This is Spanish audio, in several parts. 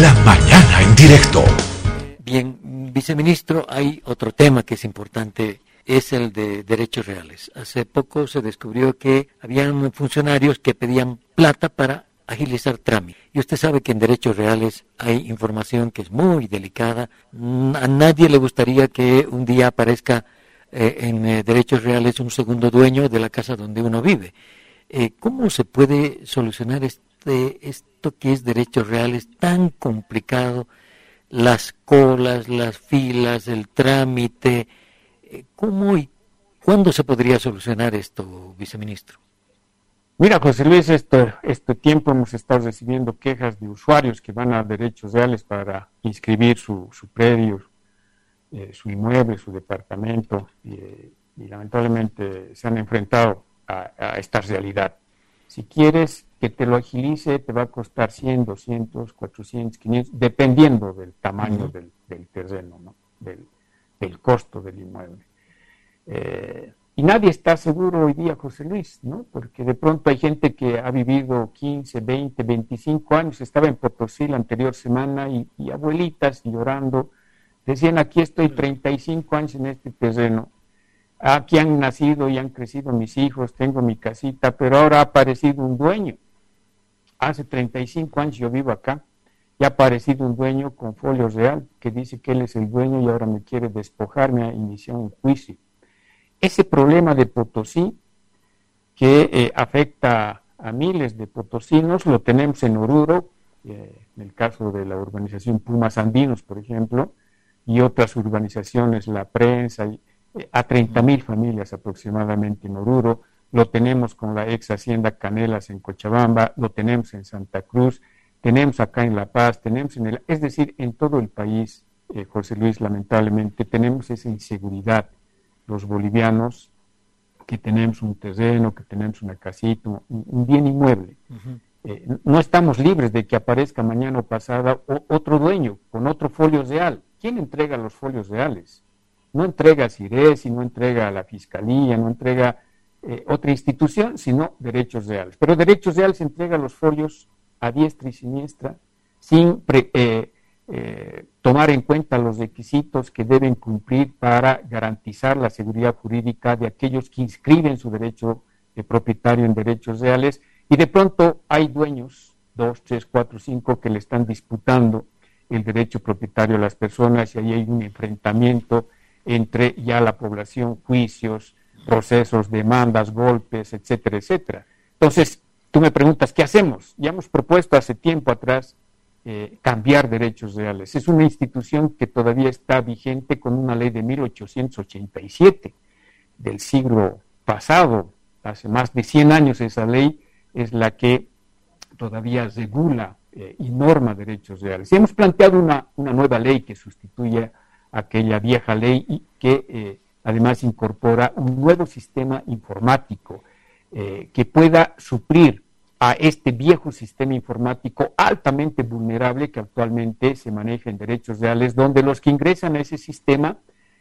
La mañana en directo. Bien, viceministro, hay otro tema que es importante, es el de derechos reales. Hace poco se descubrió que habían funcionarios que pedían plata para agilizar trámites. Y usted sabe que en derechos reales hay información que es muy delicada. A nadie le gustaría que un día aparezca eh, en eh, derechos reales un segundo dueño de la casa donde uno vive. Eh, ¿Cómo se puede solucionar este, esto que es derechos reales tan complicado? Las colas, las filas, el trámite. ¿Cómo y cuándo se podría solucionar esto, viceministro? Mira, José Luis, este, este tiempo hemos estado recibiendo quejas de usuarios que van a derechos reales para inscribir su, su predio, eh, su inmueble, su departamento, y, lamentablemente se han enfrentado a, esta realidad. Si quieres que te lo agilice, te va a costar 100, 200, 400, 500, dependiendo del tamaño del, terreno, ¿no? del, del, costo del inmueble. Eh, y nadie está seguro hoy día, José Luis, ¿no? Porque de pronto hay gente que ha vivido 15, 20, 25 años, estaba en Potosí la anterior semana y, y abuelitas llorando Decían, aquí estoy 35 años en este terreno, aquí han nacido y han crecido mis hijos, tengo mi casita, pero ahora ha aparecido un dueño. Hace 35 años yo vivo acá y ha aparecido un dueño con folio real que dice que él es el dueño y ahora me quiere despojarme a iniciar un juicio. Ese problema de Potosí que eh, afecta a miles de potosinos, lo tenemos en Oruro, eh, en el caso de la urbanización Pumas Andinos, por ejemplo, y otras urbanizaciones, la prensa, y, eh, a 30 mil familias aproximadamente en Oruro, lo tenemos con la ex hacienda Canelas en Cochabamba, lo tenemos en Santa Cruz, tenemos acá en La Paz, tenemos en el, es decir, en todo el país, eh, José Luis, lamentablemente, tenemos esa inseguridad, los bolivianos, que tenemos un terreno, que tenemos una casita, un, bien inmueble. Eh, no estamos libres de que aparezca mañana o pasada otro dueño con otro folio real ¿quién entrega los folios reales? No entrega CIRES y no entrega a la Fiscalía, no entrega eh, otra institución, sino derechos reales. Pero derechos reales entrega los folios a diestra y siniestra, sin eh, eh, tomar en cuenta los requisitos que deben cumplir para garantizar la seguridad jurídica de aquellos que inscriben su derecho de propietario en derechos reales y de pronto hay dueños, dos, tres, cuatro, cinco, que le están disputando el derecho propietario a las personas y ahí hay un enfrentamiento entre ya la población, juicios, procesos, demandas, golpes, etcétera, etcétera. Entonces, tú me preguntas, ¿qué hacemos? Ya hemos propuesto hace tiempo atrás eh, cambiar derechos reales. Es una institución que todavía está vigente con una ley de 1887 del siglo pasado, hace más de 100 años esa ley es la que todavía regula eh, y norma derechos reales. Y hemos planteado una, nueva ley que sustituye aquella vieja ley y que eh, además incorpora un nuevo sistema informático eh, que pueda suplir a este viejo sistema informático altamente vulnerable que actualmente se maneja en derechos reales, donde los que ingresan a ese sistema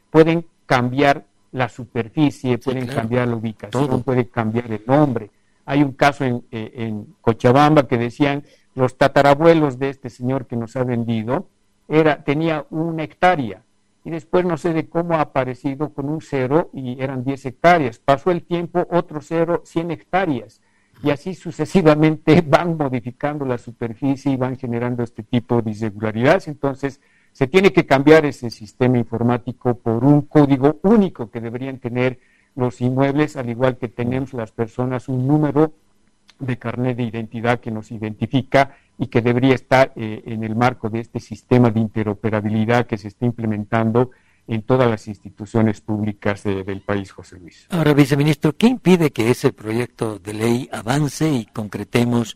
pueden cambiar la superficie, pueden cambiar la ubicación, pueden cambiar el nombre. Hay un caso en, en Cochabamba que decían los tatarabuelos de este señor que nos ha vendido, era, tenía una hectárea y después no sé de cómo ha aparecido con un cero y eran 10 hectáreas. Pasó el tiempo, otro cero, 100 hectáreas. Y así sucesivamente van modificando la superficie y van generando este tipo de irregularidades. Entonces, se tiene que cambiar ese sistema informático por un código único que deberían tener los inmuebles, al igual que tenemos las personas un número de carnet de identidad que nos identifica y que debería estar eh, en el marco de este sistema de interoperabilidad que se está implementando en todas las instituciones públicas del país, José Luis. Ahora, viceministro, ¿qué impide que ese proyecto de ley avance y concretemos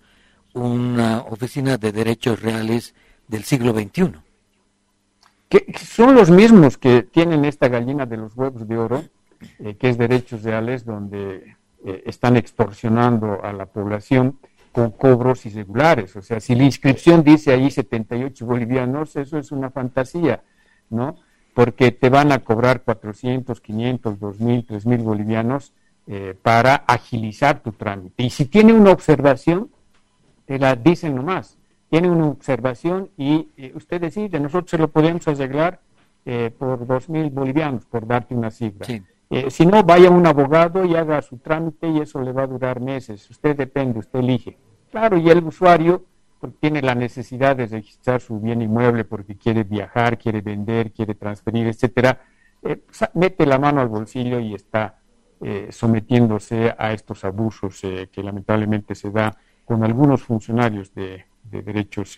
una oficina de derechos reales del siglo XXI? Que son los mismos que tienen esta gallina de los huevos de oro, eh, que es derechos reales, donde eh, están extorsionando a la población con cobros irregulares. O sea, si la inscripción dice ahí 78 bolivianos, eso es una fantasía, ¿no? Porque te van a cobrar 400, 500, 2000, 3000 bolivianos eh, para agilizar tu trámite. Y si tiene una observación, te la dicen nomás. tiene una observación y usted decide, nosotros se lo podemos arreglar por dos mil bolivianos, por darte una cifra. Si no, vaya un abogado y haga su trámite y eso le va a durar meses. Usted depende, usted elige. Claro, y el usuario tiene la necesidad de registrar su bien inmueble porque quiere viajar, quiere vender, quiere transferir, etcétera, eh, mete la mano al bolsillo y está eh, sometiéndose a estos abusos eh, que lamentablemente se da con algunos funcionarios de, derechos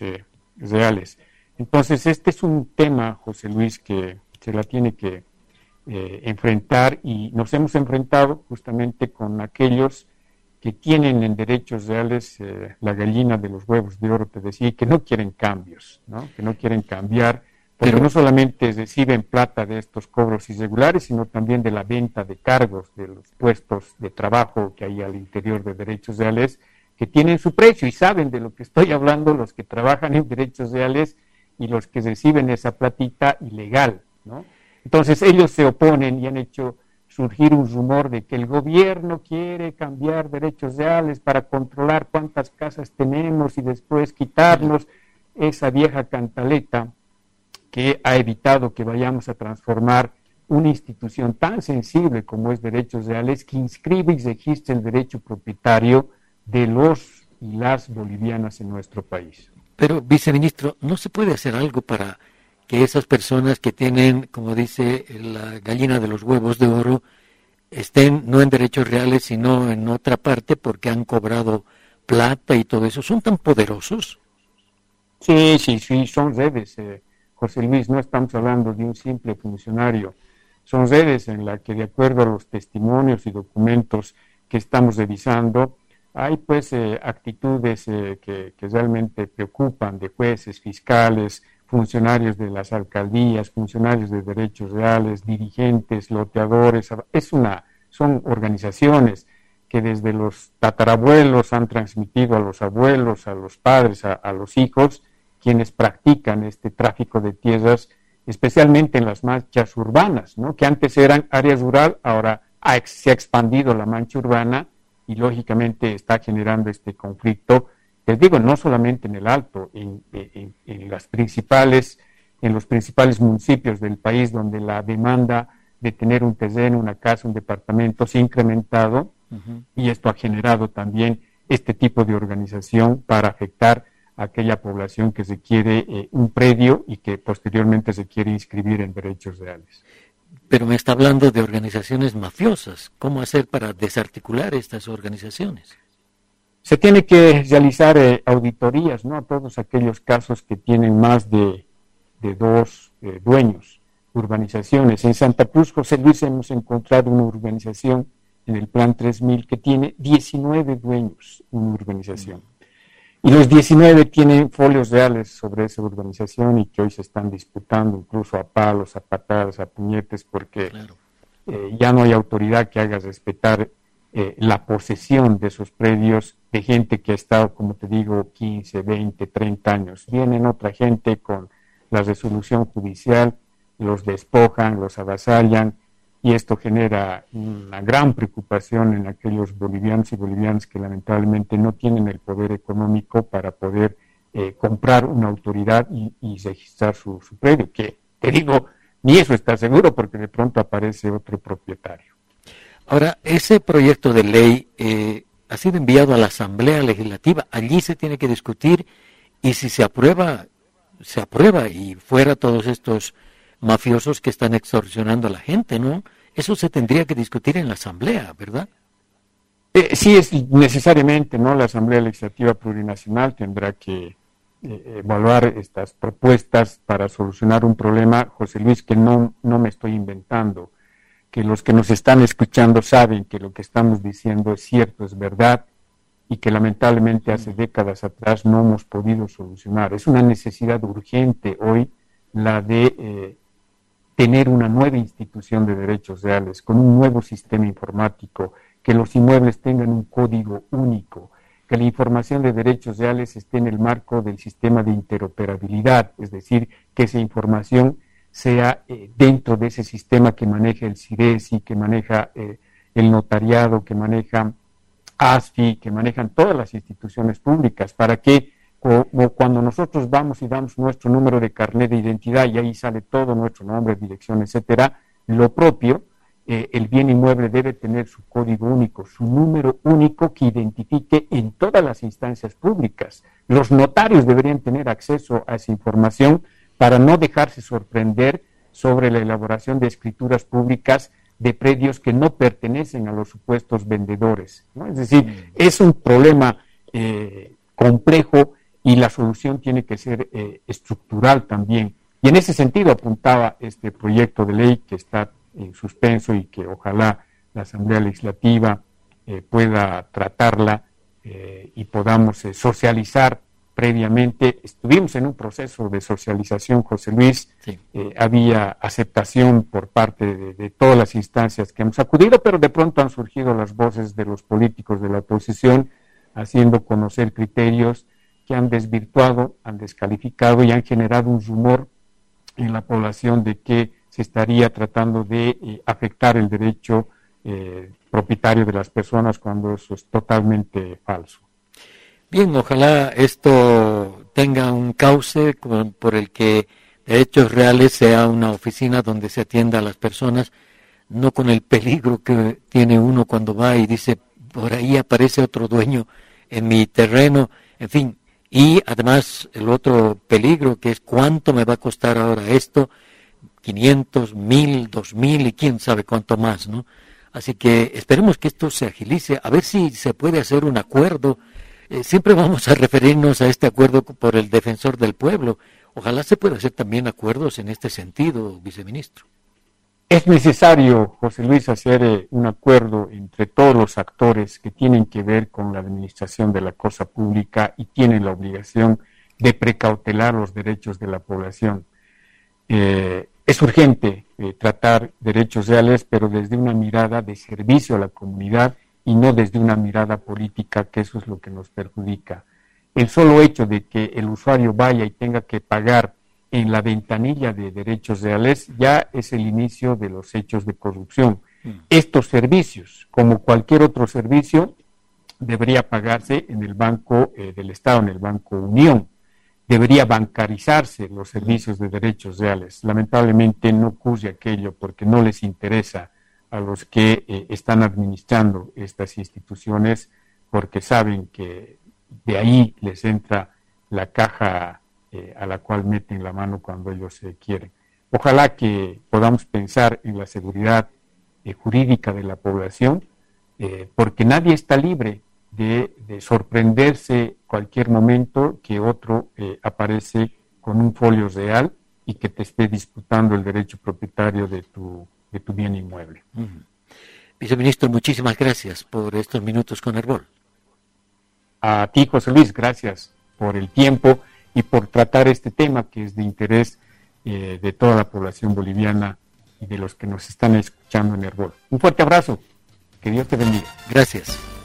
reales. Entonces, este es un tema, José Luis, que se la tiene que enfrentar y nos hemos enfrentado justamente con aquellos que tienen en derechos reales eh, la gallina de los huevos de oro, te decía, que no quieren cambios, ¿no? que no quieren cambiar, pero no solamente reciben plata de estos cobros irregulares, sino también de la venta de cargos de los puestos de trabajo que hay al interior de derechos reales, que tienen su precio y saben de lo que estoy hablando los que trabajan en derechos reales y los que reciben esa platita ilegal. ¿no? Entonces ellos se oponen y han hecho surgir un rumor de que el gobierno quiere cambiar derechos reales para controlar cuántas casas tenemos y después quitarnos esa vieja cantaleta que ha evitado que vayamos a transformar una institución tan sensible como es derechos reales que inscribe y registre el derecho propietario de los y las bolivianas en nuestro país. Pero, viceministro, ¿no se puede hacer algo para que esas personas que tienen, como dice la gallina de los huevos de oro, estén no en derechos reales, sino en otra parte porque han cobrado plata y todo eso. ¿Son tan poderosos? Sí, sí, sí, son redes. Eh, José Luis, no estamos hablando de un simple funcionario. Son redes en las que, de acuerdo a los testimonios y documentos que estamos revisando, hay pues eh, actitudes eh, que, que realmente preocupan de jueces, fiscales, funcionarios de las alcaldías, funcionarios de derechos reales, dirigentes, loteadores, es una, son organizaciones que desde los tatarabuelos han transmitido a los abuelos, a los padres, a, los hijos, quienes practican este tráfico de tierras, especialmente en las manchas urbanas, ¿no? que antes eran áreas rural, ahora se ha expandido la mancha urbana y lógicamente está generando este conflicto les digo, no solamente en el Alto, en, las principales, en los principales municipios del país donde la demanda de tener un terreno, una casa, un departamento se ha incrementado y esto ha generado también este tipo de organización para afectar a aquella población que se quiere eh, un predio y que posteriormente se quiere inscribir en derechos reales. Pero me está hablando de organizaciones mafiosas. ¿Cómo hacer para desarticular estas organizaciones? Se tiene que realizar eh, auditorías ¿no? a todos aquellos casos que tienen más de, dos eh, dueños, urbanizaciones. En Santa Cruz, José Luis, hemos encontrado una urbanización en el Plan 3000 que tiene 19 dueños, una urbanización. Y los 19 tienen folios reales sobre esa urbanización y que hoy se están disputando incluso a palos, a patadas, a puñetes, porque eh, ya no hay autoridad que haga respetar la posesión de esos predios de gente que ha estado, como te digo, 15, 20, 30 años. Vienen otra gente con la resolución judicial, los despojan, los avasallan y esto genera una gran preocupación en aquellos bolivianos y bolivianas que lamentablemente no tienen el poder económico para poder eh, comprar una autoridad y, registrar su, su predio, que te digo, ni eso está seguro porque de pronto aparece otro propietario. Ahora, ese proyecto de ley eh, ha sido enviado a la Asamblea Legislativa. Allí se tiene que discutir y si se aprueba, se aprueba y fuera todos estos mafiosos que están extorsionando a la gente, ¿no? Eso se tendría que discutir en la Asamblea, ¿verdad? Eh, sí, es necesariamente, ¿no? La Asamblea Legislativa Plurinacional tendrá que eh, evaluar estas propuestas para solucionar un problema, José Luis, que no, no me estoy inventando que los que nos están escuchando saben que lo que estamos diciendo es cierto, es verdad, y que lamentablemente hace décadas atrás no hemos podido solucionar. Es una necesidad urgente hoy la de eh, tener una nueva institución de derechos reales, con un nuevo sistema informático, que los inmuebles tengan un código único, que la información de derechos reales esté en el marco del sistema de interoperabilidad, es decir, que esa información sea eh, dentro de ese sistema que maneja el CIRESI, que maneja eh, el notariado, que maneja ASFI, que manejan todas las instituciones públicas, para que como cuando nosotros vamos y damos nuestro número de carnet de identidad y ahí sale todo nuestro nombre, dirección, etcétera, lo propio, eh, el bien inmueble debe tener su código único, su número único que identifique en todas las instancias públicas. Los notarios deberían tener acceso a esa información para no dejarse sorprender sobre la elaboración de escrituras públicas de predios que no pertenecen a los supuestos vendedores. Es decir, mm. es un problema eh, complejo y la solución tiene que ser eh, estructural también. Y en ese sentido apuntaba este proyecto de ley que está en suspenso y que ojalá la Asamblea Legislativa eh, pueda tratarla y podamos socializar previamente. Estuvimos en un proceso de socialización, José Luis. Eh, había aceptación por parte de, todas las instancias que hemos acudido, pero de pronto han surgido las voces de los políticos de la oposición haciendo conocer criterios que han desvirtuado, han descalificado y han generado un rumor en la población de que se estaría tratando de eh, afectar el derecho eh, propietario de las personas cuando eso es totalmente falso. Bien, ojalá esto tenga un cauce por el que Derechos Reales sea una oficina donde se atienda a las personas, no con el peligro que tiene uno cuando va y dice, por ahí aparece otro dueño en mi terreno, en fin. Y además el otro peligro que es cuánto me va a costar ahora esto, 500, 1000, 2000 y quién sabe cuánto más, ¿no? Así que esperemos que esto se agilice, a ver si se puede hacer un acuerdo eh, siempre vamos a referirnos a este acuerdo por el defensor del pueblo. Ojalá se pueda hacer también acuerdos en este sentido, viceministro. Es necesario, José Luis, hacer eh, un acuerdo entre todos los actores que tienen que ver con la administración de la cosa pública y tienen la obligación de precautelar los derechos de la población. Eh, es urgente tratar derechos reales, pero desde una mirada de servicio a la comunidad y no desde una mirada política, que eso es lo que nos perjudica. El solo hecho de que el usuario vaya y tenga que pagar en la ventanilla de derechos reales ya es el inicio de los hechos de corrupción. Mm. Estos servicios, como cualquier otro servicio, debería pagarse en el Banco eh, del Estado, en el Banco Unión. Debería bancarizarse los servicios de derechos reales. Lamentablemente no ocurre aquello porque no les interesa a los que eh, están administrando estas instituciones porque saben que de ahí les entra la caja eh, a la cual meten la mano cuando ellos se quieren. Ojalá que podamos pensar en la seguridad eh, jurídica de la población, porque nadie está libre de, de, sorprenderse cualquier momento que otro aparece con un folio real y que te esté disputando el derecho propietario de tu tu bien inmueble. Viceministro, muchísimas gracias por estos minutos con Herbol. A ti, José Luis, gracias por el tiempo y por tratar este tema que es de interés eh, de toda la población boliviana y de los que nos están escuchando en Herbol. Un fuerte abrazo. Que Dios te bendiga. Gracias.